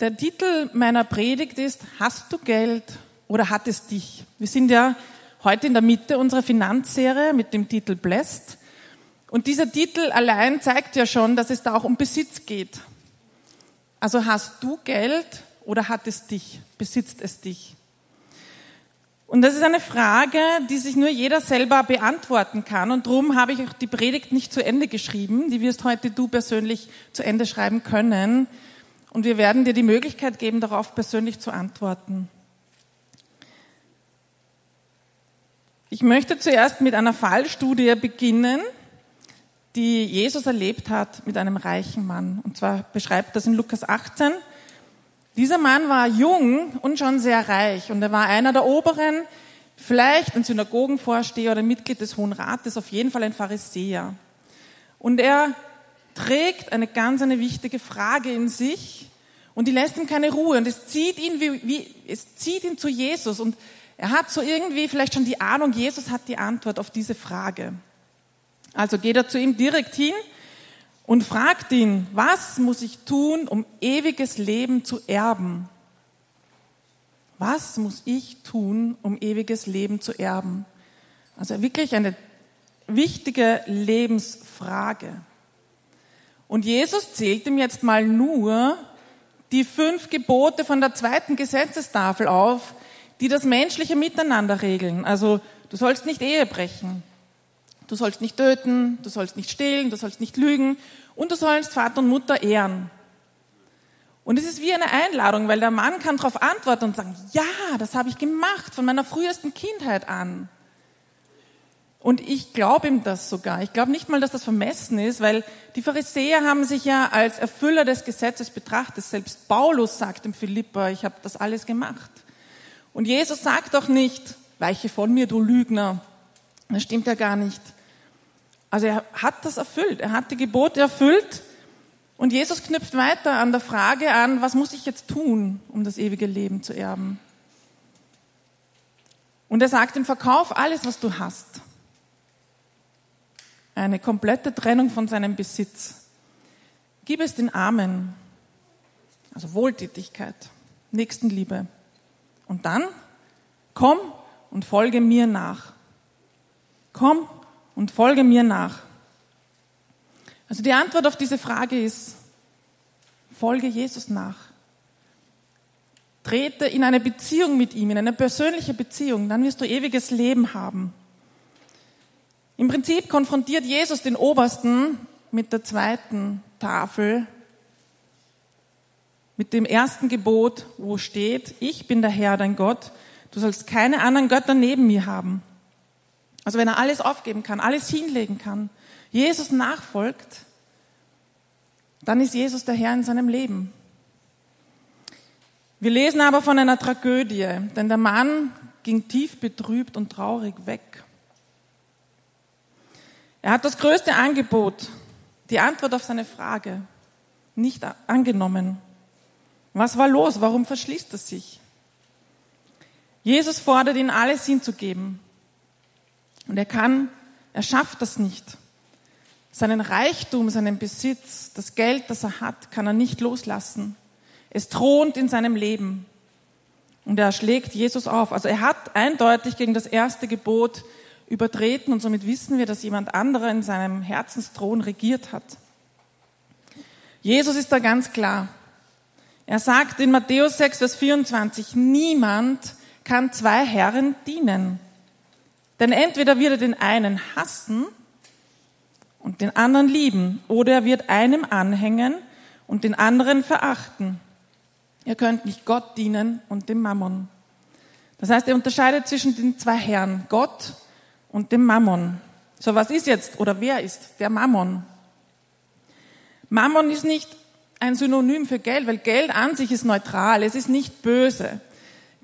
Der Titel meiner Predigt ist, hast du Geld oder hat es dich? Wir sind ja heute in der Mitte unserer Finanzserie mit dem Titel Blessed. Und dieser Titel allein zeigt ja schon, dass es da auch um Besitz geht. Also hast du Geld oder hat es dich? Besitzt es dich? Und das ist eine Frage, die sich nur jeder selber beantworten kann. Und darum habe ich auch die Predigt nicht zu Ende geschrieben. Die wirst heute du persönlich zu Ende schreiben können. Und wir werden dir die Möglichkeit geben, darauf persönlich zu antworten. Ich möchte zuerst mit einer Fallstudie beginnen, die Jesus erlebt hat mit einem reichen Mann. Und zwar beschreibt das in Lukas 18. Dieser Mann war jung und schon sehr reich und er war einer der Oberen, vielleicht ein Synagogenvorsteher oder Mitglied des Hohen Rates, auf jeden Fall ein Pharisäer. Und er trägt eine ganz eine wichtige Frage in sich und die lässt ihm keine Ruhe und es zieht ihn wie, wie es zieht ihn zu Jesus und er hat so irgendwie vielleicht schon die Ahnung, Jesus hat die Antwort auf diese Frage. Also geht er zu ihm direkt hin und fragt ihn, was muss ich tun, um ewiges Leben zu erben? Was muss ich tun, um ewiges Leben zu erben? Also wirklich eine wichtige Lebensfrage. Und Jesus zählt ihm jetzt mal nur die fünf Gebote von der zweiten Gesetzestafel auf, die das menschliche Miteinander regeln. Also du sollst nicht Ehe brechen, du sollst nicht töten, du sollst nicht stehlen, du sollst nicht lügen und du sollst Vater und Mutter ehren. Und es ist wie eine Einladung, weil der Mann kann darauf antworten und sagen, ja, das habe ich gemacht von meiner frühesten Kindheit an. Und ich glaube ihm das sogar. Ich glaube nicht mal, dass das vermessen ist, weil die Pharisäer haben sich ja als Erfüller des Gesetzes betrachtet. Selbst Paulus sagt im Philippa, ich habe das alles gemacht. Und Jesus sagt doch nicht, weiche von mir, du Lügner. Das stimmt ja gar nicht. Also er hat das erfüllt. Er hat die Gebote erfüllt. Und Jesus knüpft weiter an der Frage an, was muss ich jetzt tun, um das ewige Leben zu erben? Und er sagt im Verkauf alles, was du hast eine komplette Trennung von seinem Besitz. Gib es den Armen, also Wohltätigkeit, Nächstenliebe. Und dann komm und folge mir nach. Komm und folge mir nach. Also die Antwort auf diese Frage ist, folge Jesus nach. Trete in eine Beziehung mit ihm, in eine persönliche Beziehung, dann wirst du ewiges Leben haben. Im Prinzip konfrontiert Jesus den Obersten mit der zweiten Tafel, mit dem ersten Gebot, wo steht, ich bin der Herr, dein Gott, du sollst keine anderen Götter neben mir haben. Also wenn er alles aufgeben kann, alles hinlegen kann, Jesus nachfolgt, dann ist Jesus der Herr in seinem Leben. Wir lesen aber von einer Tragödie, denn der Mann ging tief betrübt und traurig weg. Er hat das größte Angebot, die Antwort auf seine Frage, nicht angenommen. Was war los? Warum verschließt er sich? Jesus fordert ihn, alles hinzugeben. Und er kann, er schafft das nicht. Seinen Reichtum, seinen Besitz, das Geld, das er hat, kann er nicht loslassen. Es thront in seinem Leben. Und er schlägt Jesus auf. Also er hat eindeutig gegen das erste Gebot übertreten und somit wissen wir, dass jemand anderer in seinem Herzensthron regiert hat. Jesus ist da ganz klar. Er sagt in Matthäus 6, Vers 24, niemand kann zwei Herren dienen. Denn entweder wird er den einen hassen und den anderen lieben, oder er wird einem anhängen und den anderen verachten. Ihr könnt nicht Gott dienen und dem Mammon. Das heißt, er unterscheidet zwischen den zwei Herren, Gott und dem Mammon. So, was ist jetzt oder wer ist der Mammon? Mammon ist nicht ein Synonym für Geld, weil Geld an sich ist neutral, es ist nicht böse.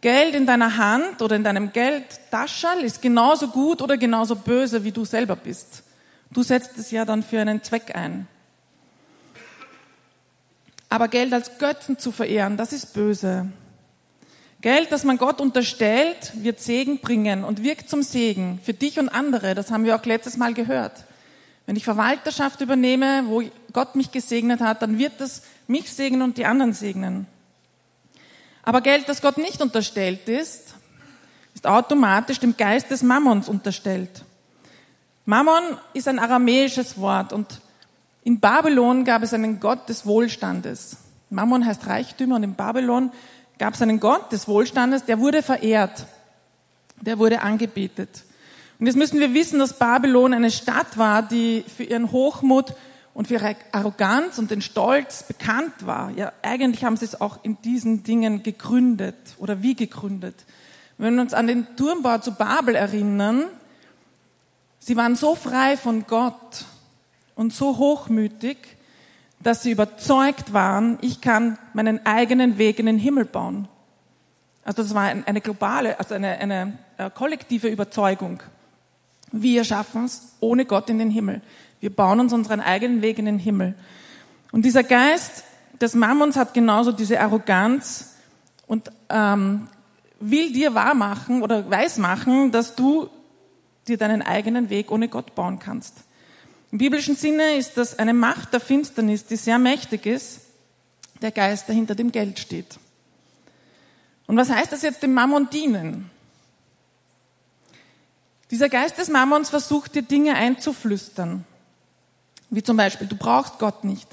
Geld in deiner Hand oder in deinem Geldtaschel ist genauso gut oder genauso böse, wie du selber bist. Du setzt es ja dann für einen Zweck ein. Aber Geld als Götzen zu verehren, das ist böse. Geld, das man Gott unterstellt, wird Segen bringen und wirkt zum Segen für dich und andere. Das haben wir auch letztes Mal gehört. Wenn ich Verwalterschaft übernehme, wo Gott mich gesegnet hat, dann wird das mich segnen und die anderen segnen. Aber Geld, das Gott nicht unterstellt ist, ist automatisch dem Geist des Mammons unterstellt. Mammon ist ein aramäisches Wort und in Babylon gab es einen Gott des Wohlstandes. Mammon heißt Reichtümer und in Babylon gab es einen Gott des Wohlstandes, der wurde verehrt, der wurde angebetet. Und jetzt müssen wir wissen, dass Babylon eine Stadt war, die für ihren Hochmut und für ihre Arroganz und den Stolz bekannt war. Ja, eigentlich haben sie es auch in diesen Dingen gegründet oder wie gegründet. Wenn wir uns an den Turmbau zu Babel erinnern, sie waren so frei von Gott und so hochmütig, dass sie überzeugt waren, ich kann meinen eigenen Weg in den Himmel bauen. Also das war eine globale, also eine, eine äh, kollektive Überzeugung. Wir schaffen es ohne Gott in den Himmel. Wir bauen uns unseren eigenen Weg in den Himmel. Und dieser Geist des Mammons hat genauso diese Arroganz und ähm, will dir wahrmachen oder weismachen, dass du dir deinen eigenen Weg ohne Gott bauen kannst. Im biblischen Sinne ist das eine Macht der Finsternis, die sehr mächtig ist, der Geist, der hinter dem Geld steht. Und was heißt das jetzt dem Mammon dienen? Dieser Geist des Mammons versucht dir Dinge einzuflüstern. Wie zum Beispiel, du brauchst Gott nicht.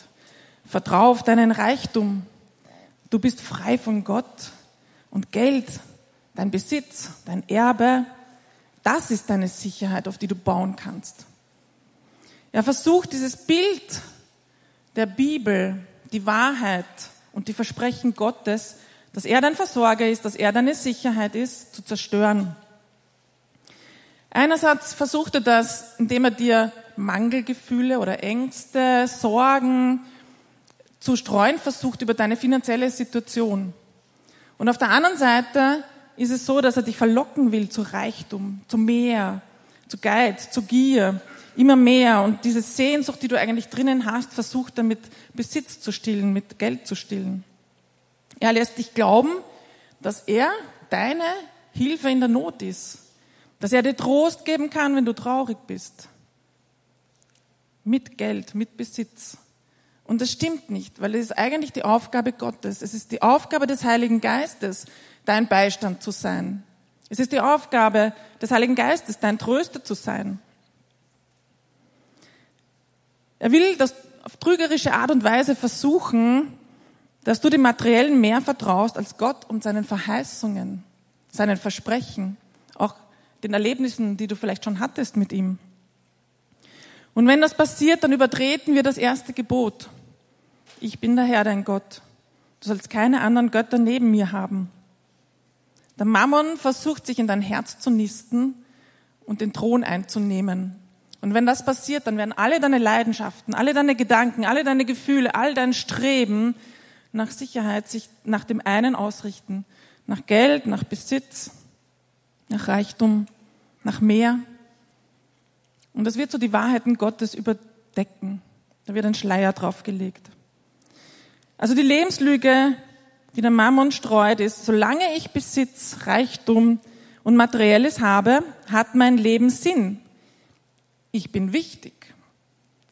Vertrau auf deinen Reichtum. Du bist frei von Gott. Und Geld, dein Besitz, dein Erbe, das ist deine Sicherheit, auf die du bauen kannst. Er versucht dieses Bild der Bibel, die Wahrheit und die Versprechen Gottes, dass er dein Versorger ist, dass er deine Sicherheit ist, zu zerstören. Einerseits versucht er das, indem er dir Mangelgefühle oder Ängste, Sorgen zu streuen versucht über deine finanzielle Situation. Und auf der anderen Seite ist es so, dass er dich verlocken will zu Reichtum, zu mehr, zu Geiz, zu Gier, immer mehr. Und diese Sehnsucht, die du eigentlich drinnen hast, versucht er mit Besitz zu stillen, mit Geld zu stillen. Er lässt dich glauben, dass er deine Hilfe in der Not ist, dass er dir Trost geben kann, wenn du traurig bist, mit Geld, mit Besitz. Und das stimmt nicht, weil es ist eigentlich die Aufgabe Gottes. Es ist die Aufgabe des Heiligen Geistes, dein Beistand zu sein. Es ist die Aufgabe des Heiligen Geistes, dein Tröster zu sein. Er will das auf trügerische Art und Weise versuchen, dass du dem Materiellen mehr vertraust als Gott und seinen Verheißungen, seinen Versprechen, auch den Erlebnissen, die du vielleicht schon hattest mit ihm. Und wenn das passiert, dann übertreten wir das erste Gebot. Ich bin der Herr, dein Gott. Du sollst keine anderen Götter neben mir haben. Der Mammon versucht sich in dein Herz zu nisten und den Thron einzunehmen. Und wenn das passiert, dann werden alle deine Leidenschaften, alle deine Gedanken, alle deine Gefühle, all dein Streben nach Sicherheit sich nach dem einen ausrichten. Nach Geld, nach Besitz, nach Reichtum, nach mehr. Und das wird so die Wahrheiten Gottes überdecken. Da wird ein Schleier draufgelegt. Also die Lebenslüge, die der Mammon streut, ist, solange ich Besitz, Reichtum und Materielles habe, hat mein Leben Sinn. Ich bin wichtig.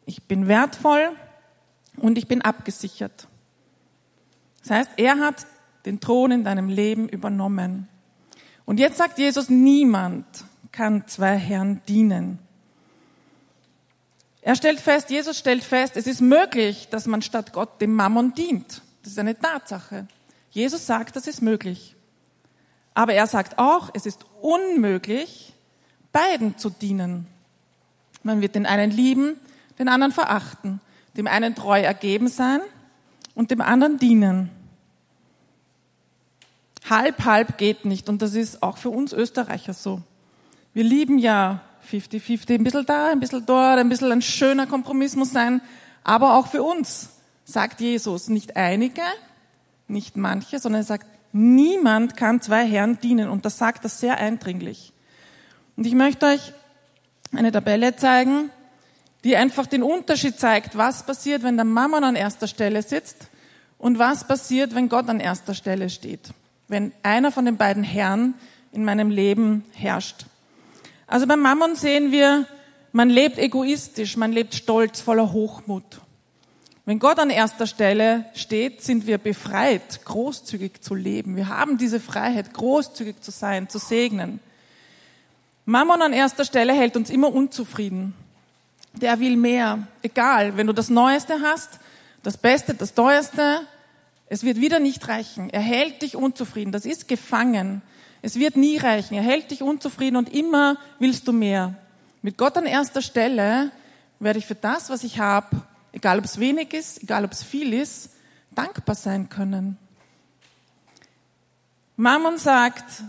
Ich bin wertvoll und ich bin abgesichert. Das heißt, er hat den Thron in deinem Leben übernommen. Und jetzt sagt Jesus, niemand kann zwei Herren dienen. Er stellt fest, Jesus stellt fest, es ist möglich, dass man statt Gott dem Mammon dient. Das ist eine Tatsache. Jesus sagt, das ist möglich. Aber er sagt auch, es ist unmöglich, beiden zu dienen. Man wird den einen lieben, den anderen verachten, dem einen treu ergeben sein und dem anderen dienen. Halb, halb geht nicht und das ist auch für uns Österreicher so. Wir lieben ja 50-50, ein bisschen da, ein bisschen dort, ein bisschen ein schöner Kompromiss muss sein. Aber auch für uns sagt Jesus, nicht einige, nicht manche, sondern er sagt, niemand kann zwei Herren dienen. Und das sagt er sehr eindringlich. Und ich möchte euch eine Tabelle zeigen, die einfach den Unterschied zeigt, was passiert, wenn der Mammon an erster Stelle sitzt und was passiert, wenn Gott an erster Stelle steht. Wenn einer von den beiden Herren in meinem Leben herrscht. Also beim Mammon sehen wir, man lebt egoistisch, man lebt stolz, voller Hochmut. Wenn Gott an erster Stelle steht, sind wir befreit, großzügig zu leben. Wir haben diese Freiheit, großzügig zu sein, zu segnen. Mammon an erster Stelle hält uns immer unzufrieden. Der will mehr. Egal, wenn du das Neueste hast, das Beste, das Teuerste, es wird wieder nicht reichen. Er hält dich unzufrieden. Das ist gefangen. Es wird nie reichen. Er hält dich unzufrieden und immer willst du mehr. Mit Gott an erster Stelle werde ich für das, was ich habe, egal ob es wenig ist, egal ob es viel ist, dankbar sein können. Mammon sagt,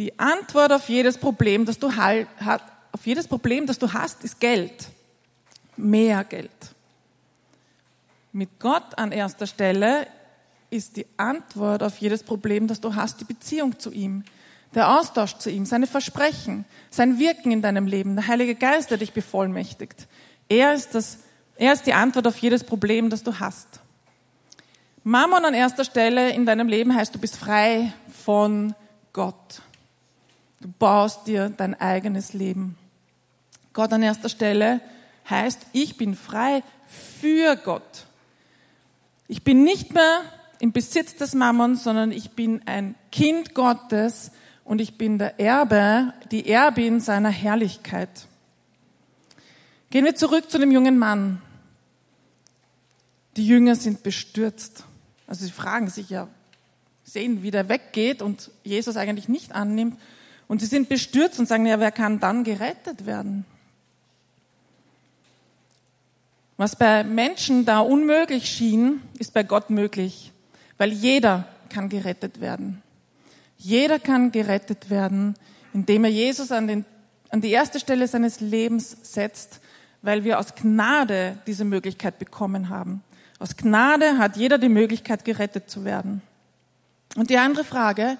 die Antwort auf jedes Problem, das du auf jedes Problem, das du hast, ist Geld. Mehr Geld. Mit Gott an erster Stelle ist die Antwort auf jedes Problem, das du hast, die Beziehung zu ihm, der Austausch zu ihm, seine Versprechen, sein Wirken in deinem Leben, der Heilige Geist, der dich bevollmächtigt. Er ist das er ist die Antwort auf jedes Problem, das du hast. Mammon an erster Stelle in deinem Leben heißt, du bist frei von Gott. Du baust dir dein eigenes Leben. Gott an erster Stelle heißt, ich bin frei für Gott. Ich bin nicht mehr im Besitz des Mammons, sondern ich bin ein Kind Gottes und ich bin der Erbe, die Erbin seiner Herrlichkeit. Gehen wir zurück zu dem jungen Mann. Die Jünger sind bestürzt. Also sie fragen sich ja, sehen, wie der weggeht und Jesus eigentlich nicht annimmt. Und sie sind bestürzt und sagen, ja, wer kann dann gerettet werden? Was bei Menschen da unmöglich schien, ist bei Gott möglich, weil jeder kann gerettet werden. Jeder kann gerettet werden, indem er Jesus an, den, an die erste Stelle seines Lebens setzt, weil wir aus Gnade diese Möglichkeit bekommen haben. Aus Gnade hat jeder die Möglichkeit, gerettet zu werden. Und die andere Frage,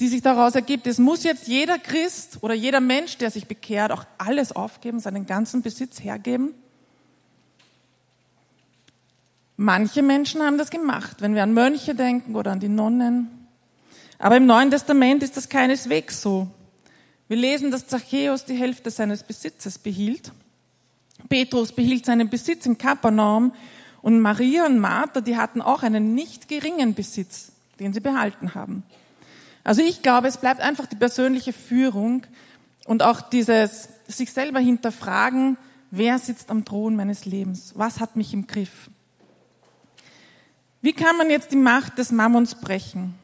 die sich daraus ergibt, ist, muss jetzt jeder Christ oder jeder Mensch, der sich bekehrt, auch alles aufgeben, seinen ganzen Besitz hergeben? Manche Menschen haben das gemacht, wenn wir an Mönche denken oder an die Nonnen. Aber im Neuen Testament ist das keineswegs so. Wir lesen, dass Zachäus die Hälfte seines Besitzes behielt. Petrus behielt seinen Besitz in Kapernaum und Maria und Martha, die hatten auch einen nicht geringen Besitz, den sie behalten haben. Also ich glaube, es bleibt einfach die persönliche Führung und auch dieses sich selber hinterfragen, wer sitzt am Thron meines Lebens? Was hat mich im Griff? Wie kann man jetzt die Macht des Mammons brechen?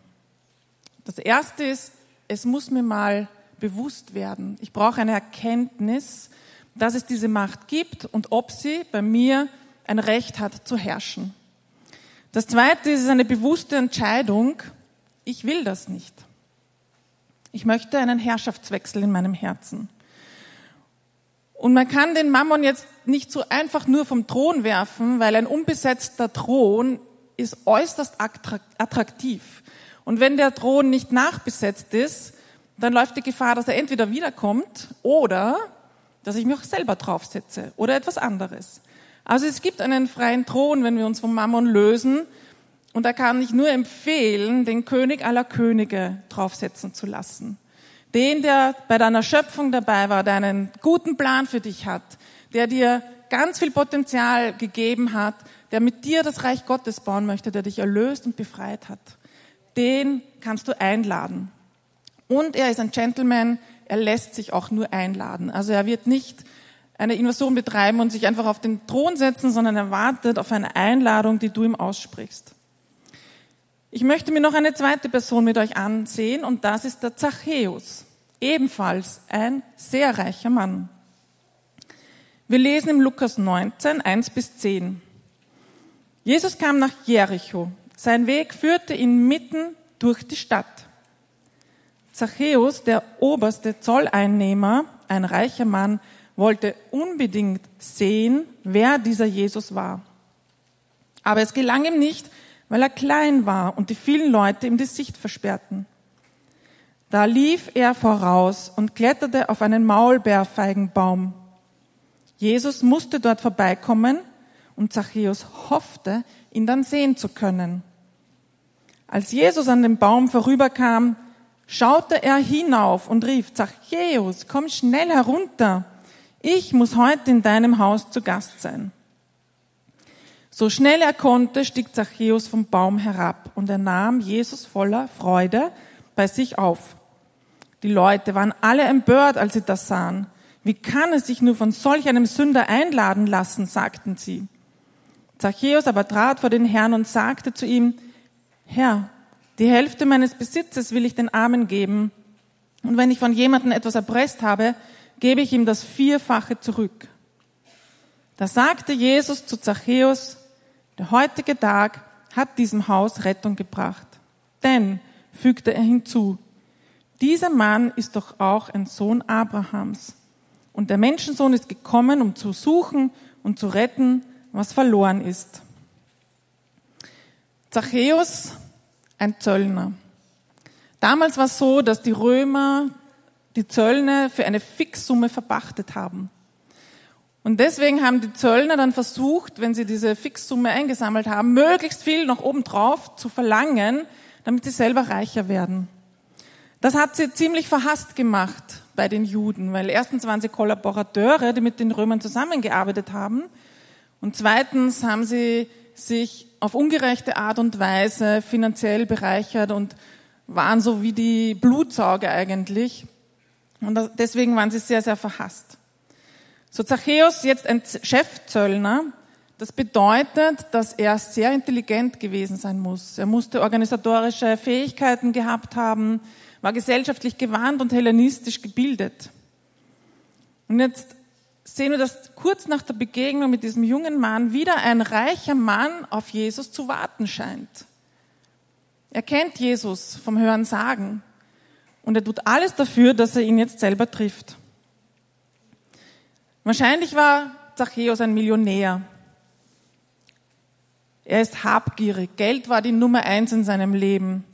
Das erste ist, es muss mir mal bewusst werden. Ich brauche eine Erkenntnis, dass es diese Macht gibt und ob sie bei mir ein Recht hat zu herrschen. Das Zweite ist eine bewusste Entscheidung, ich will das nicht. Ich möchte einen Herrschaftswechsel in meinem Herzen. Und man kann den Mammon jetzt nicht so einfach nur vom Thron werfen, weil ein unbesetzter Thron ist äußerst attraktiv. Und wenn der Thron nicht nachbesetzt ist, dann läuft die Gefahr, dass er entweder wiederkommt oder dass ich mich auch selber draufsetze oder etwas anderes. Also es gibt einen freien Thron, wenn wir uns vom Mammon lösen. Und da kann ich nur empfehlen, den König aller Könige draufsetzen zu lassen. Den, der bei deiner Schöpfung dabei war, der einen guten Plan für dich hat, der dir ganz viel Potenzial gegeben hat, der mit dir das Reich Gottes bauen möchte, der dich erlöst und befreit hat. Den kannst du einladen. Und er ist ein Gentleman, er lässt sich auch nur einladen. Also er wird nicht eine Invasion betreiben und sich einfach auf den Thron setzen, sondern er wartet auf eine Einladung, die du ihm aussprichst. Ich möchte mir noch eine zweite Person mit euch ansehen und das ist der Zachäus, ebenfalls ein sehr reicher Mann. Wir lesen im Lukas 19, 1 bis 10. Jesus kam nach Jericho. Sein Weg führte ihn mitten durch die Stadt. Zachäus, der oberste Zolleinnehmer, ein reicher Mann, wollte unbedingt sehen, wer dieser Jesus war. Aber es gelang ihm nicht, weil er klein war und die vielen Leute ihm die Sicht versperrten. Da lief er voraus und kletterte auf einen Maulbeerfeigenbaum. Jesus musste dort vorbeikommen und Zachäus hoffte, ihn dann sehen zu können. Als Jesus an dem Baum vorüberkam, schaute er hinauf und rief, Zachäus, komm schnell herunter ich muss heute in deinem Haus zu Gast sein. So schnell er konnte, stieg Zachäus vom Baum herab und er nahm Jesus voller Freude bei sich auf. Die Leute waren alle empört, als sie das sahen. Wie kann es sich nur von solch einem Sünder einladen lassen, sagten sie. Zachäus aber trat vor den Herrn und sagte zu ihm, Herr, die Hälfte meines Besitzes will ich den Armen geben. Und wenn ich von jemandem etwas erpresst habe, gebe ich ihm das Vierfache zurück. Da sagte Jesus zu Zachäus, der heutige Tag hat diesem Haus Rettung gebracht. Denn, fügte er hinzu, dieser Mann ist doch auch ein Sohn Abrahams. Und der Menschensohn ist gekommen, um zu suchen und zu retten, was verloren ist. Zachäus, ein Zöllner. Damals war es so, dass die Römer die Zöllner für eine Fixsumme verpachtet haben. Und deswegen haben die Zöllner dann versucht, wenn sie diese Fixsumme eingesammelt haben, möglichst viel noch obendrauf zu verlangen, damit sie selber reicher werden. Das hat sie ziemlich verhasst gemacht bei den Juden, weil erstens waren sie Kollaborateure, die mit den Römern zusammengearbeitet haben, und zweitens haben sie sich auf ungerechte Art und Weise finanziell bereichert und waren so wie die Blutsauger eigentlich. Und deswegen waren sie sehr, sehr verhasst. So Zachäus, jetzt ein Chefzöllner, das bedeutet, dass er sehr intelligent gewesen sein muss. Er musste organisatorische Fähigkeiten gehabt haben, war gesellschaftlich gewandt und hellenistisch gebildet. Und jetzt sehen wir, dass kurz nach der Begegnung mit diesem jungen Mann wieder ein reicher Mann auf Jesus zu warten scheint. Er kennt Jesus vom Hören sagen und er tut alles dafür, dass er ihn jetzt selber trifft. Wahrscheinlich war Zachäus ein Millionär. Er ist habgierig. Geld war die Nummer eins in seinem Leben.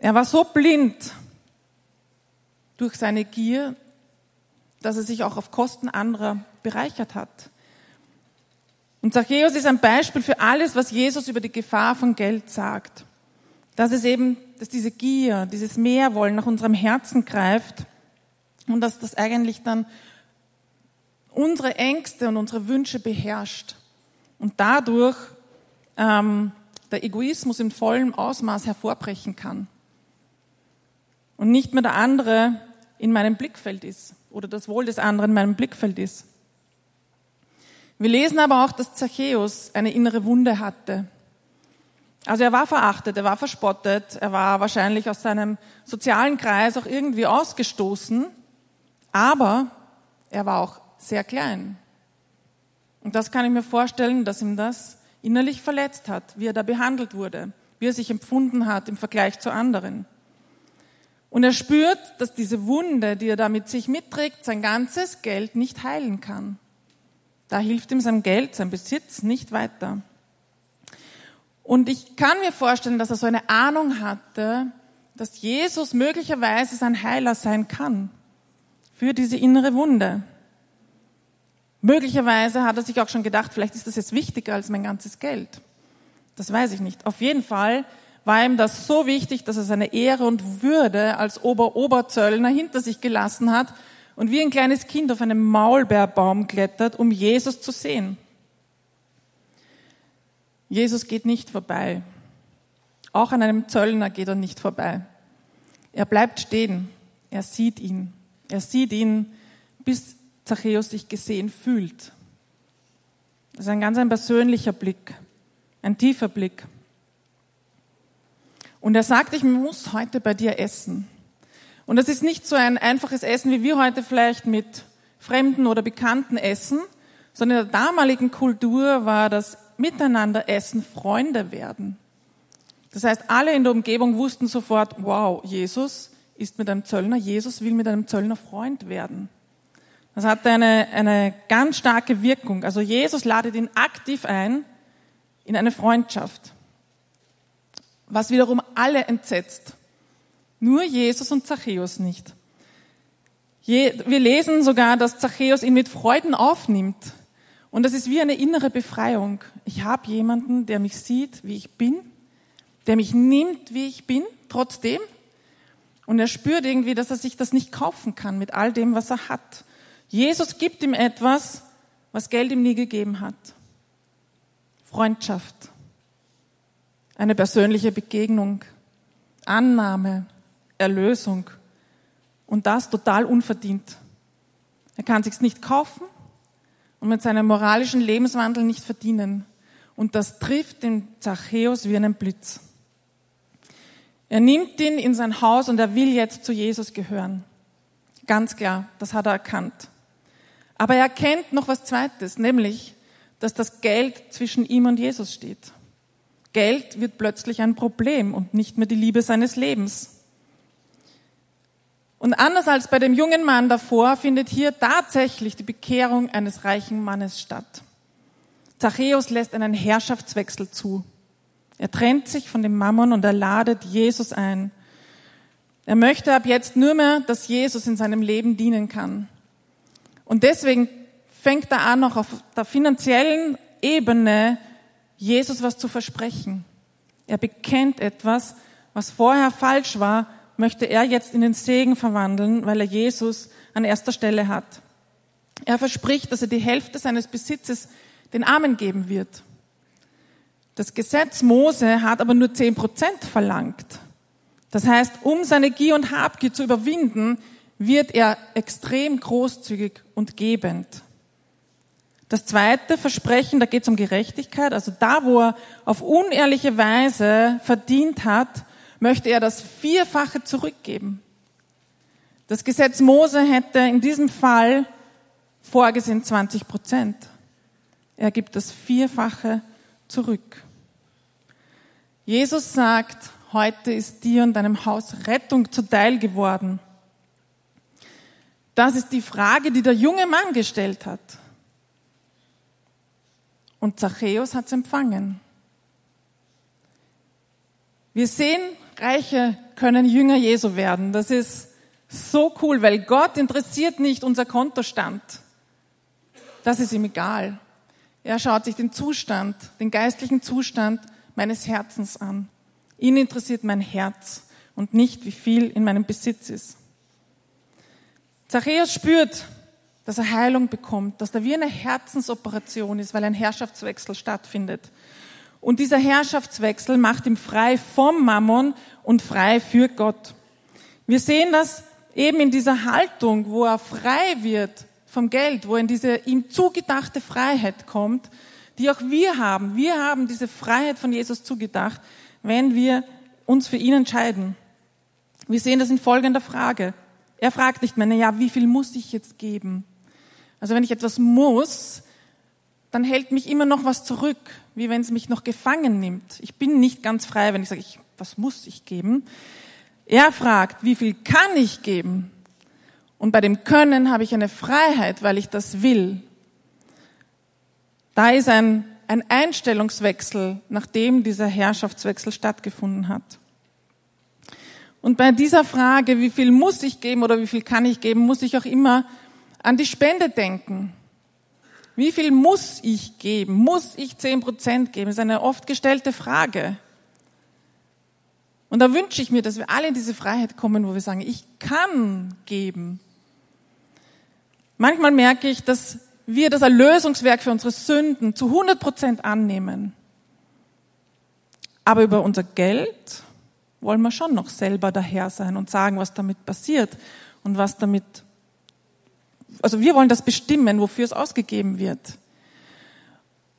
Er war so blind durch seine Gier, dass er sich auch auf Kosten anderer bereichert hat. Und Zachäus ist ein Beispiel für alles, was Jesus über die Gefahr von Geld sagt. Dass es eben, dass diese Gier, dieses Mehrwollen nach unserem Herzen greift und dass das eigentlich dann unsere Ängste und unsere Wünsche beherrscht und dadurch ähm, der Egoismus in vollem Ausmaß hervorbrechen kann und nicht mehr der andere in meinem Blickfeld ist oder das Wohl des anderen in meinem Blickfeld ist. Wir lesen aber auch, dass Zachäus eine innere Wunde hatte. Also er war verachtet, er war verspottet, er war wahrscheinlich aus seinem sozialen Kreis auch irgendwie ausgestoßen, aber er war auch sehr klein. Und das kann ich mir vorstellen, dass ihm das innerlich verletzt hat, wie er da behandelt wurde, wie er sich empfunden hat im Vergleich zu anderen. Und er spürt, dass diese Wunde, die er da mit sich mitträgt, sein ganzes Geld nicht heilen kann. Da hilft ihm sein Geld, sein Besitz nicht weiter. Und ich kann mir vorstellen, dass er so eine Ahnung hatte, dass Jesus möglicherweise sein Heiler sein kann für diese innere Wunde. Möglicherweise hat er sich auch schon gedacht, vielleicht ist das jetzt wichtiger als mein ganzes Geld. Das weiß ich nicht. Auf jeden Fall war ihm das so wichtig, dass er seine Ehre und Würde als Ober-Oberzöllner hinter sich gelassen hat und wie ein kleines Kind auf einem Maulbeerbaum klettert, um Jesus zu sehen. Jesus geht nicht vorbei. Auch an einem Zöllner geht er nicht vorbei. Er bleibt stehen. Er sieht ihn. Er sieht ihn bis Zachäus sich gesehen fühlt. Das ist ein ganz ein persönlicher Blick, ein tiefer Blick. Und er sagt, ich muss heute bei dir essen. Und das ist nicht so ein einfaches Essen, wie wir heute vielleicht mit Fremden oder Bekannten essen, sondern in der damaligen Kultur war das Miteinander essen, Freunde werden. Das heißt, alle in der Umgebung wussten sofort, wow, Jesus ist mit einem Zöllner, Jesus will mit einem Zöllner Freund werden. Das hat eine, eine ganz starke Wirkung. Also Jesus ladet ihn aktiv ein in eine Freundschaft. Was wiederum alle entsetzt. Nur Jesus und Zachäus nicht. Wir lesen sogar, dass Zachäus ihn mit Freuden aufnimmt. Und das ist wie eine innere Befreiung. Ich habe jemanden, der mich sieht, wie ich bin, der mich nimmt, wie ich bin, trotzdem. Und er spürt irgendwie, dass er sich das nicht kaufen kann mit all dem, was er hat. Jesus gibt ihm etwas, was Geld ihm nie gegeben hat. Freundschaft, eine persönliche Begegnung, Annahme, Erlösung und das total unverdient. Er kann sich's nicht kaufen und mit seinem moralischen Lebenswandel nicht verdienen. Und das trifft den Zachäus wie einen Blitz. Er nimmt ihn in sein Haus und er will jetzt zu Jesus gehören. Ganz klar, das hat er erkannt. Aber er erkennt noch was Zweites, nämlich, dass das Geld zwischen ihm und Jesus steht. Geld wird plötzlich ein Problem und nicht mehr die Liebe seines Lebens. Und anders als bei dem jungen Mann davor findet hier tatsächlich die Bekehrung eines reichen Mannes statt. Zachäus lässt einen Herrschaftswechsel zu. Er trennt sich von dem Mammon und er ladet Jesus ein. Er möchte ab jetzt nur mehr, dass Jesus in seinem Leben dienen kann. Und deswegen fängt er an, auch auf der finanziellen Ebene Jesus was zu versprechen. Er bekennt etwas, was vorher falsch war, möchte er jetzt in den Segen verwandeln, weil er Jesus an erster Stelle hat. Er verspricht, dass er die Hälfte seines Besitzes den Armen geben wird. Das Gesetz Mose hat aber nur zehn Prozent verlangt. Das heißt, um seine Gier und Habgier zu überwinden, wird er extrem großzügig und gebend. Das zweite Versprechen, da geht es um Gerechtigkeit. Also da, wo er auf unehrliche Weise verdient hat, möchte er das Vierfache zurückgeben. Das Gesetz Mose hätte in diesem Fall vorgesehen 20 Prozent. Er gibt das Vierfache zurück. Jesus sagt, heute ist dir und deinem Haus Rettung zuteil geworden. Das ist die Frage, die der junge Mann gestellt hat. Und Zachäus hat es empfangen. Wir sehen, Reiche können Jünger Jesu werden. Das ist so cool, weil Gott interessiert nicht unser Kontostand. Das ist ihm egal. Er schaut sich den Zustand, den geistlichen Zustand meines Herzens an. Ihn interessiert mein Herz und nicht, wie viel in meinem Besitz ist. Zachäus spürt, dass er Heilung bekommt, dass da wie eine Herzensoperation ist, weil ein Herrschaftswechsel stattfindet. Und dieser Herrschaftswechsel macht ihn frei vom Mammon und frei für Gott. Wir sehen das eben in dieser Haltung, wo er frei wird vom Geld, wo er in diese ihm zugedachte Freiheit kommt, die auch wir haben. Wir haben diese Freiheit von Jesus zugedacht, wenn wir uns für ihn entscheiden. Wir sehen das in folgender Frage. Er fragt nicht mehr, na ja, wie viel muss ich jetzt geben? Also wenn ich etwas muss, dann hält mich immer noch was zurück, wie wenn es mich noch gefangen nimmt. Ich bin nicht ganz frei, wenn ich sage, ich, was muss ich geben? Er fragt, wie viel kann ich geben? Und bei dem Können habe ich eine Freiheit, weil ich das will. Da ist ein, ein Einstellungswechsel, nachdem dieser Herrschaftswechsel stattgefunden hat. Und bei dieser Frage, wie viel muss ich geben oder wie viel kann ich geben, muss ich auch immer an die Spende denken. Wie viel muss ich geben? Muss ich zehn Prozent geben? Das ist eine oft gestellte Frage. Und da wünsche ich mir, dass wir alle in diese Freiheit kommen, wo wir sagen, ich kann geben. Manchmal merke ich, dass wir das Erlösungswerk für unsere Sünden zu 100 Prozent annehmen. Aber über unser Geld wollen wir schon noch selber daher sein und sagen, was damit passiert und was damit also wir wollen das bestimmen, wofür es ausgegeben wird.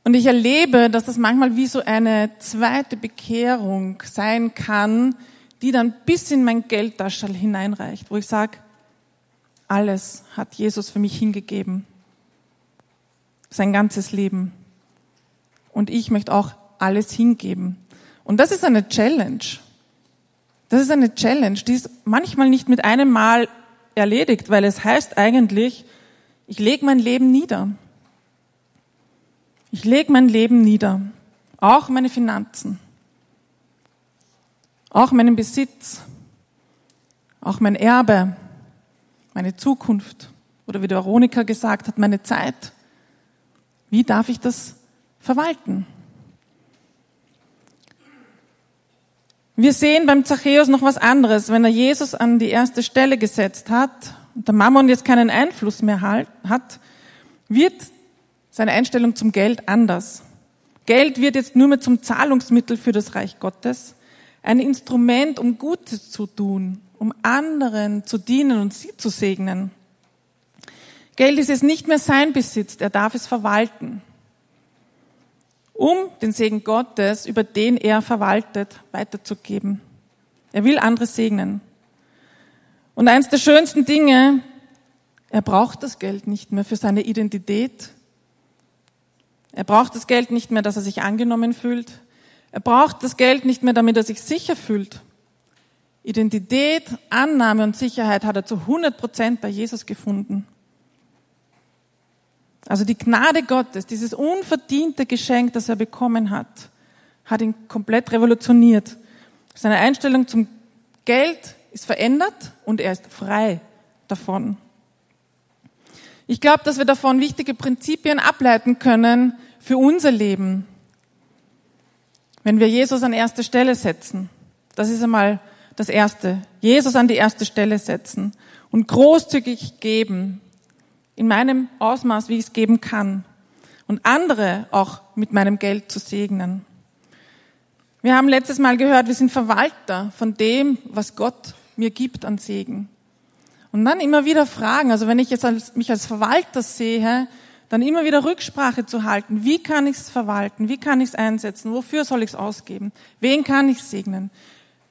Und ich erlebe, dass das manchmal wie so eine zweite Bekehrung sein kann, die dann bis in mein Geldtaschel hineinreicht, wo ich sage, alles hat Jesus für mich hingegeben. Sein ganzes Leben. Und ich möchte auch alles hingeben. Und das ist eine Challenge. Das ist eine Challenge, die ist manchmal nicht mit einem Mal erledigt, weil es heißt eigentlich, ich lege mein Leben nieder. Ich lege mein Leben nieder, auch meine Finanzen, auch meinen Besitz, auch mein Erbe, meine Zukunft oder wie der Veronika gesagt hat, meine Zeit. Wie darf ich das verwalten? Wir sehen beim Zachäus noch was anderes. Wenn er Jesus an die erste Stelle gesetzt hat und der Mammon jetzt keinen Einfluss mehr hat, wird seine Einstellung zum Geld anders. Geld wird jetzt nur mehr zum Zahlungsmittel für das Reich Gottes, ein Instrument, um Gutes zu tun, um anderen zu dienen und sie zu segnen. Geld ist jetzt nicht mehr sein Besitz, er darf es verwalten, um den Segen Gottes, über den er verwaltet, weiterzugeben. Er will andere segnen. Und eins der schönsten Dinge, er braucht das Geld nicht mehr für seine Identität. Er braucht das Geld nicht mehr, dass er sich angenommen fühlt. Er braucht das Geld nicht mehr, damit er sich sicher fühlt. Identität, Annahme und Sicherheit hat er zu 100 Prozent bei Jesus gefunden. Also die Gnade Gottes, dieses unverdiente Geschenk, das er bekommen hat, hat ihn komplett revolutioniert. Seine Einstellung zum Geld ist verändert und er ist frei davon. Ich glaube, dass wir davon wichtige Prinzipien ableiten können für unser Leben, wenn wir Jesus an erste Stelle setzen. Das ist einmal das Erste. Jesus an die erste Stelle setzen und großzügig geben, in meinem Ausmaß, wie ich es geben kann. Und andere auch mit meinem Geld zu segnen. Wir haben letztes Mal gehört, wir sind Verwalter von dem, was Gott mir gibt an Segen. Und dann immer wieder fragen, also wenn ich jetzt als, mich als Verwalter sehe, dann immer wieder Rücksprache zu halten. Wie kann ich es verwalten? Wie kann ich es einsetzen? Wofür soll ich es ausgeben? Wen kann ich segnen?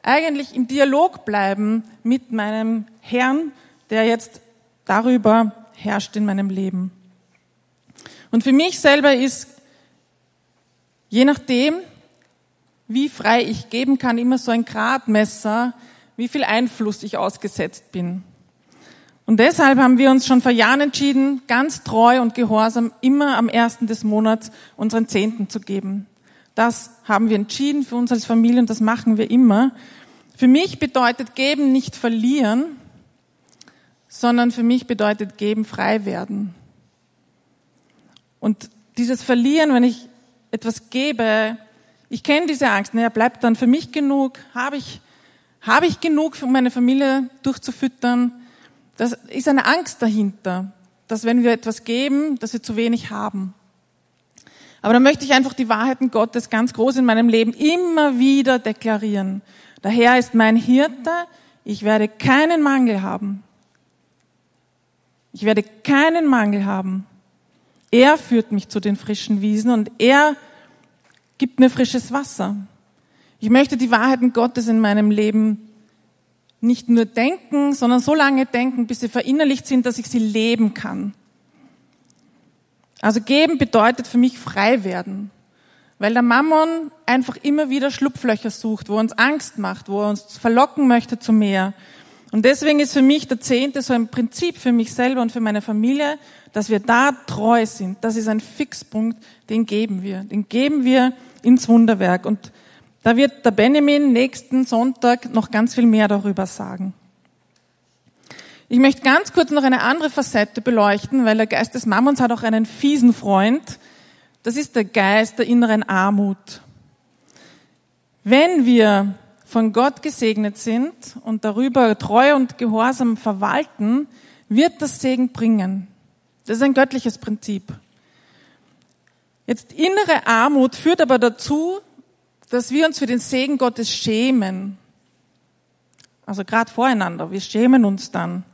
Eigentlich im Dialog bleiben mit meinem Herrn, der jetzt darüber herrscht in meinem Leben. Und für mich selber ist, je nachdem, wie frei ich geben kann, immer so ein Gradmesser, wie viel Einfluss ich ausgesetzt bin. Und deshalb haben wir uns schon vor Jahren entschieden, ganz treu und gehorsam immer am ersten des Monats unseren Zehnten zu geben. Das haben wir entschieden für uns als Familie und das machen wir immer. Für mich bedeutet geben nicht verlieren, sondern für mich bedeutet geben frei werden. Und dieses Verlieren, wenn ich etwas gebe, ich kenne diese Angst, naja, bleibt dann für mich genug, habe ich, habe ich genug, um meine Familie durchzufüttern, das ist eine Angst dahinter, dass wenn wir etwas geben, dass wir zu wenig haben. Aber da möchte ich einfach die Wahrheiten Gottes ganz groß in meinem Leben immer wieder deklarieren. Der Herr ist mein Hirte, ich werde keinen Mangel haben. Ich werde keinen Mangel haben. Er führt mich zu den frischen Wiesen und er gibt mir frisches Wasser. Ich möchte die Wahrheiten Gottes in meinem Leben nicht nur denken, sondern so lange denken, bis sie verinnerlicht sind, dass ich sie leben kann. Also geben bedeutet für mich frei werden. Weil der Mammon einfach immer wieder Schlupflöcher sucht, wo er uns Angst macht, wo er uns verlocken möchte zu mehr. Und deswegen ist für mich der Zehnte so ein Prinzip für mich selber und für meine Familie, dass wir da treu sind. Das ist ein Fixpunkt, den geben wir. Den geben wir ins Wunderwerk. Und da wird der Benjamin nächsten Sonntag noch ganz viel mehr darüber sagen. Ich möchte ganz kurz noch eine andere Facette beleuchten, weil der Geist des Mammons hat auch einen fiesen Freund. Das ist der Geist der inneren Armut. Wenn wir von Gott gesegnet sind und darüber treu und gehorsam verwalten, wird das Segen bringen. Das ist ein göttliches Prinzip. Jetzt innere Armut führt aber dazu, dass wir uns für den Segen Gottes schämen. Also gerade voreinander, wir schämen uns dann.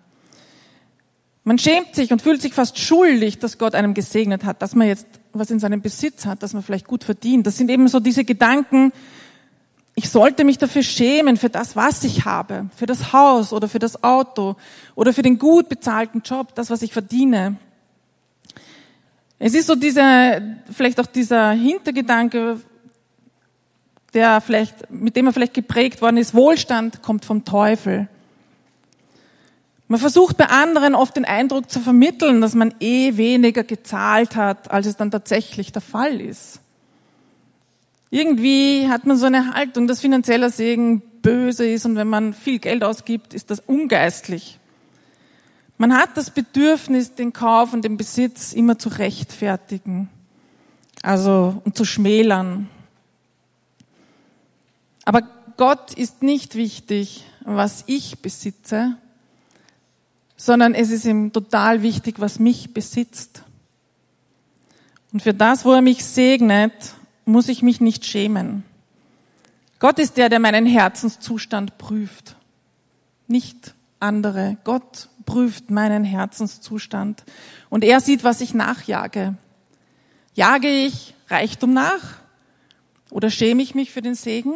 Man schämt sich und fühlt sich fast schuldig, dass Gott einem gesegnet hat, dass man jetzt was in seinem Besitz hat, dass man vielleicht gut verdient. Das sind eben so diese Gedanken, ich sollte mich dafür schämen, für das, was ich habe, für das Haus oder für das Auto oder für den gut bezahlten Job, das, was ich verdiene. Es ist so dieser, vielleicht auch dieser Hintergedanke, der vielleicht, mit dem er vielleicht geprägt worden ist, Wohlstand kommt vom Teufel. Man versucht bei anderen oft den Eindruck zu vermitteln, dass man eh weniger gezahlt hat, als es dann tatsächlich der Fall ist. Irgendwie hat man so eine Haltung, dass finanzieller Segen böse ist und wenn man viel Geld ausgibt, ist das ungeistlich. Man hat das Bedürfnis, den Kauf und den Besitz immer zu rechtfertigen, also und zu schmälern. Aber Gott ist nicht wichtig, was ich besitze, sondern es ist ihm total wichtig, was mich besitzt. Und für das, wo er mich segnet, muss ich mich nicht schämen. Gott ist der, der meinen Herzenszustand prüft, nicht andere. Gott prüft meinen Herzenszustand und er sieht, was ich nachjage. Jage ich Reichtum nach oder schäme ich mich für den Segen,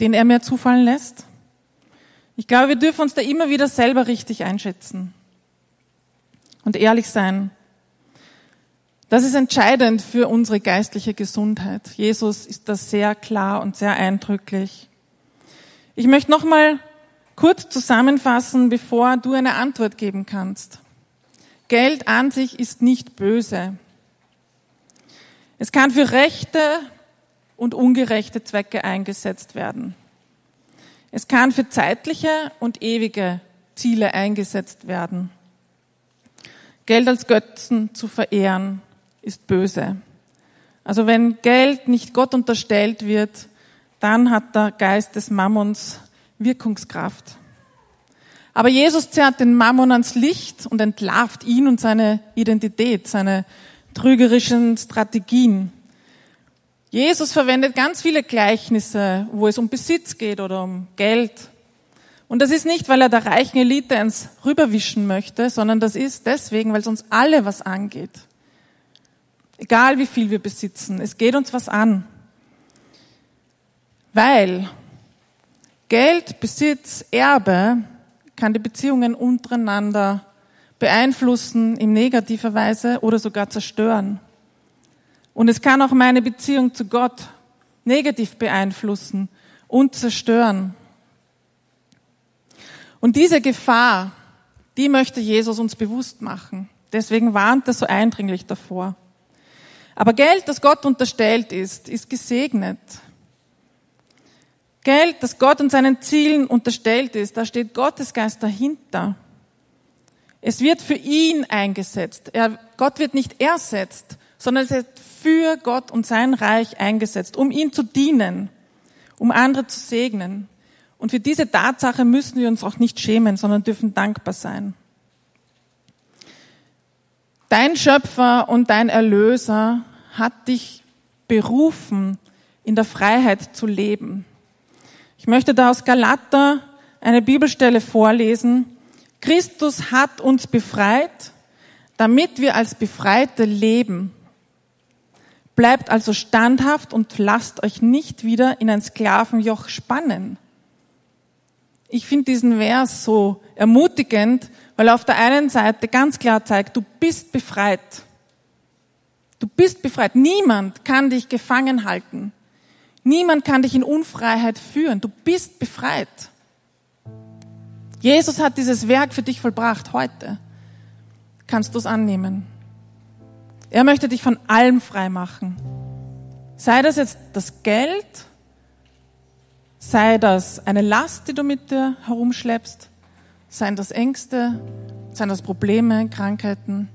den er mir zufallen lässt? Ich glaube, wir dürfen uns da immer wieder selber richtig einschätzen und ehrlich sein. Das ist entscheidend für unsere geistliche Gesundheit. Jesus ist da sehr klar und sehr eindrücklich. Ich möchte noch mal kurz zusammenfassen, bevor du eine Antwort geben kannst. Geld an sich ist nicht böse. Es kann für rechte und ungerechte Zwecke eingesetzt werden. Es kann für zeitliche und ewige Ziele eingesetzt werden. Geld als Götzen zu verehren ist böse. Also wenn Geld nicht Gott unterstellt wird, dann hat der Geist des Mammons Wirkungskraft. Aber Jesus zerrt den Mammon ans Licht und entlarvt ihn und seine Identität, seine trügerischen Strategien. Jesus verwendet ganz viele Gleichnisse, wo es um Besitz geht oder um Geld. Und das ist nicht, weil er der reichen Elite eins rüberwischen möchte, sondern das ist deswegen, weil es uns alle was angeht. Egal wie viel wir besitzen, es geht uns was an. Weil Geld, Besitz, Erbe kann die Beziehungen untereinander beeinflussen in negativer Weise oder sogar zerstören. Und es kann auch meine Beziehung zu Gott negativ beeinflussen und zerstören. Und diese Gefahr, die möchte Jesus uns bewusst machen. Deswegen warnt er so eindringlich davor. Aber Geld, das Gott unterstellt ist, ist gesegnet. Geld, das Gott und seinen Zielen unterstellt ist, da steht Gottes Geist dahinter. Es wird für ihn eingesetzt. Er, Gott wird nicht ersetzt, sondern es wird für Gott und sein Reich eingesetzt, um ihn zu dienen, um andere zu segnen. Und für diese Tatsache müssen wir uns auch nicht schämen, sondern dürfen dankbar sein. Dein Schöpfer und dein Erlöser hat dich berufen, in der Freiheit zu leben. Ich möchte da aus Galater eine Bibelstelle vorlesen. Christus hat uns befreit, damit wir als Befreite leben. Bleibt also standhaft und lasst euch nicht wieder in ein Sklavenjoch spannen. Ich finde diesen Vers so ermutigend, weil auf der einen Seite ganz klar zeigt, du bist befreit. Du bist befreit. Niemand kann dich gefangen halten. Niemand kann dich in Unfreiheit führen. Du bist befreit. Jesus hat dieses Werk für dich vollbracht heute. Kannst du es annehmen? Er möchte dich von allem frei machen. Sei das jetzt das Geld, sei das eine Last, die du mit dir herumschleppst, seien das Ängste, seien das Probleme, Krankheiten.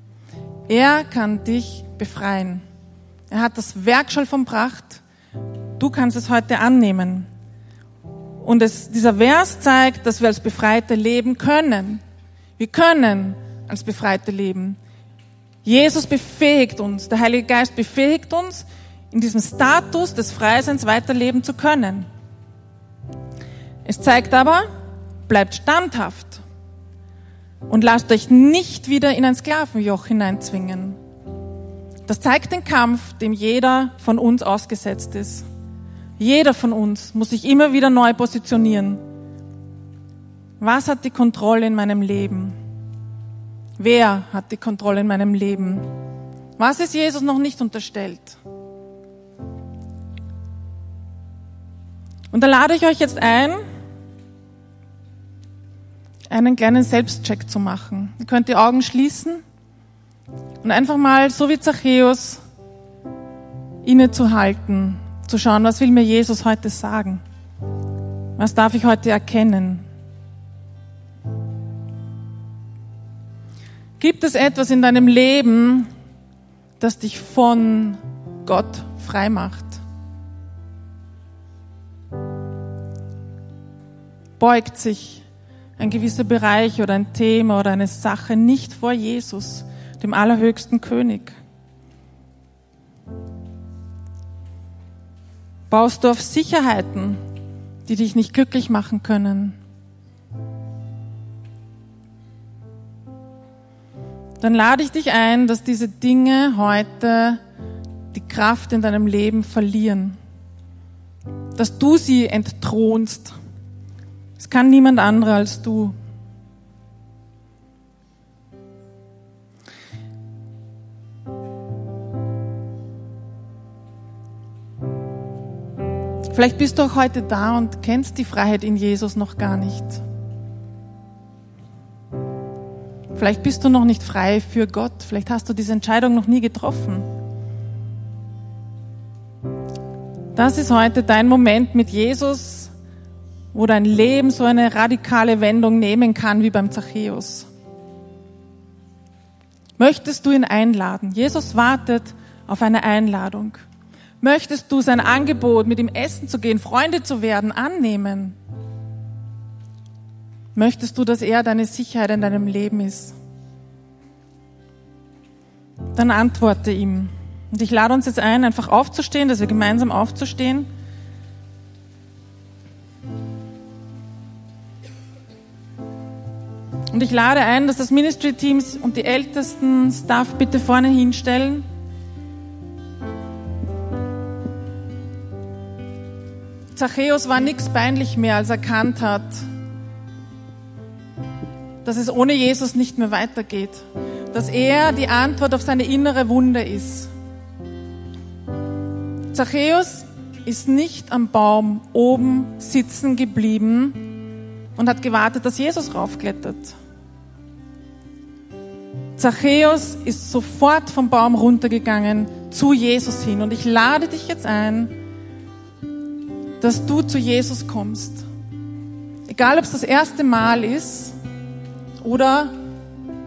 Er kann dich befreien. Er hat das Werk schon vollbracht. Du kannst es heute annehmen. Und es, dieser Vers zeigt, dass wir als Befreite leben können. Wir können als Befreite leben. Jesus befähigt uns, der Heilige Geist befähigt uns, in diesem Status des Freiseins weiterleben zu können. Es zeigt aber, bleibt standhaft und lasst euch nicht wieder in ein Sklavenjoch hineinzwingen. Das zeigt den Kampf, dem jeder von uns ausgesetzt ist. Jeder von uns muss sich immer wieder neu positionieren. Was hat die Kontrolle in meinem Leben? Wer hat die Kontrolle in meinem Leben? Was ist Jesus noch nicht unterstellt? Und da lade ich euch jetzt ein, einen kleinen Selbstcheck zu machen. Ihr könnt die Augen schließen und einfach mal, so wie Zachäus, innezuhalten, zu schauen, was will mir Jesus heute sagen? Was darf ich heute erkennen? Gibt es etwas in deinem Leben, das dich von Gott frei macht? Beugt sich ein gewisser Bereich oder ein Thema oder eine Sache nicht vor Jesus, dem allerhöchsten König? Baust du auf Sicherheiten, die dich nicht glücklich machen können? Dann lade ich dich ein, dass diese Dinge heute die Kraft in deinem Leben verlieren. Dass du sie entthronst. Es kann niemand anderer als du. Vielleicht bist du auch heute da und kennst die Freiheit in Jesus noch gar nicht. Vielleicht bist du noch nicht frei für Gott. Vielleicht hast du diese Entscheidung noch nie getroffen. Das ist heute dein Moment mit Jesus, wo dein Leben so eine radikale Wendung nehmen kann wie beim Zachäus. Möchtest du ihn einladen? Jesus wartet auf eine Einladung. Möchtest du sein Angebot, mit ihm essen zu gehen, Freunde zu werden, annehmen? Möchtest du, dass er deine Sicherheit in deinem Leben ist? Dann antworte ihm. Und ich lade uns jetzt ein, einfach aufzustehen, dass wir gemeinsam aufzustehen. Und ich lade ein, dass das Ministry-Teams und die ältesten Staff bitte vorne hinstellen. Zachäus war nichts peinlich mehr, als er erkannt hat, dass es ohne Jesus nicht mehr weitergeht. Dass er die Antwort auf seine innere Wunde ist. Zachäus ist nicht am Baum oben sitzen geblieben und hat gewartet, dass Jesus raufklettert. Zachäus ist sofort vom Baum runtergegangen zu Jesus hin. Und ich lade dich jetzt ein, dass du zu Jesus kommst. Egal, ob es das erste Mal ist oder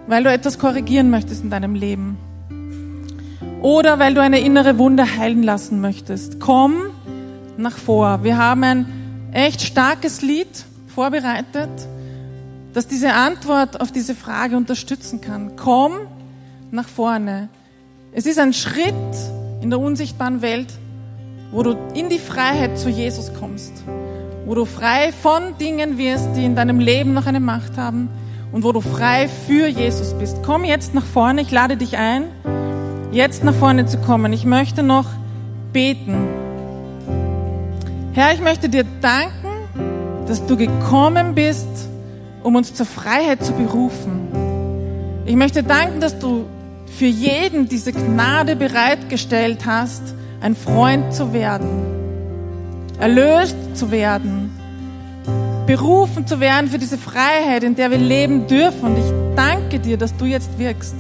weil du etwas korrigieren möchtest in deinem Leben oder weil du eine innere Wunde heilen lassen möchtest. Komm nach vor. Wir haben ein echt starkes Lied vorbereitet, das diese Antwort auf diese Frage unterstützen kann. Komm nach vorne. Es ist ein Schritt in der unsichtbaren Welt, wo du in die Freiheit zu Jesus kommst, wo du frei von Dingen wirst, die in deinem Leben noch eine Macht haben und wo du frei für Jesus bist. Komm jetzt nach vorne, ich lade dich ein, jetzt nach vorne zu kommen. Ich möchte noch beten. Herr, ich möchte dir danken, dass du gekommen bist, um uns zur Freiheit zu berufen. Ich möchte danken, dass du für jeden diese Gnade bereitgestellt hast, ein Freund zu werden, erlöst zu werden, berufen zu werden für diese Freiheit, in der wir leben dürfen. Und ich danke dir, dass du jetzt wirkst,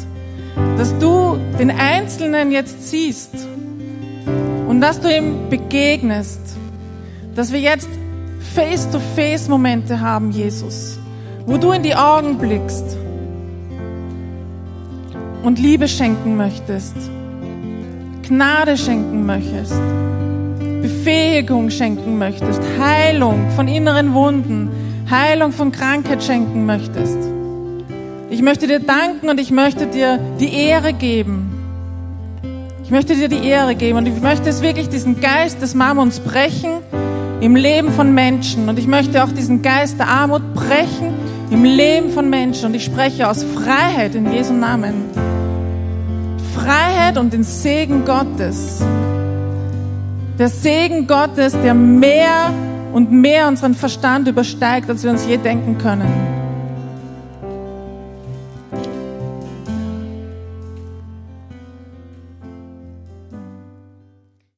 dass du den Einzelnen jetzt siehst und dass du ihm begegnest, dass wir jetzt Face-to-Face-Momente haben, Jesus, wo du in die Augen blickst und Liebe schenken möchtest. Gnade schenken möchtest, Befähigung schenken möchtest, Heilung von inneren Wunden, Heilung von Krankheit schenken möchtest. Ich möchte dir danken und ich möchte dir die Ehre geben. Ich möchte dir die Ehre geben und ich möchte es wirklich diesen Geist des Mammons brechen im Leben von Menschen und ich möchte auch diesen Geist der Armut brechen im Leben von Menschen und ich spreche aus Freiheit in Jesu Namen. Freiheit und den Segen Gottes. Der Segen Gottes, der mehr und mehr unseren Verstand übersteigt, als wir uns je denken können.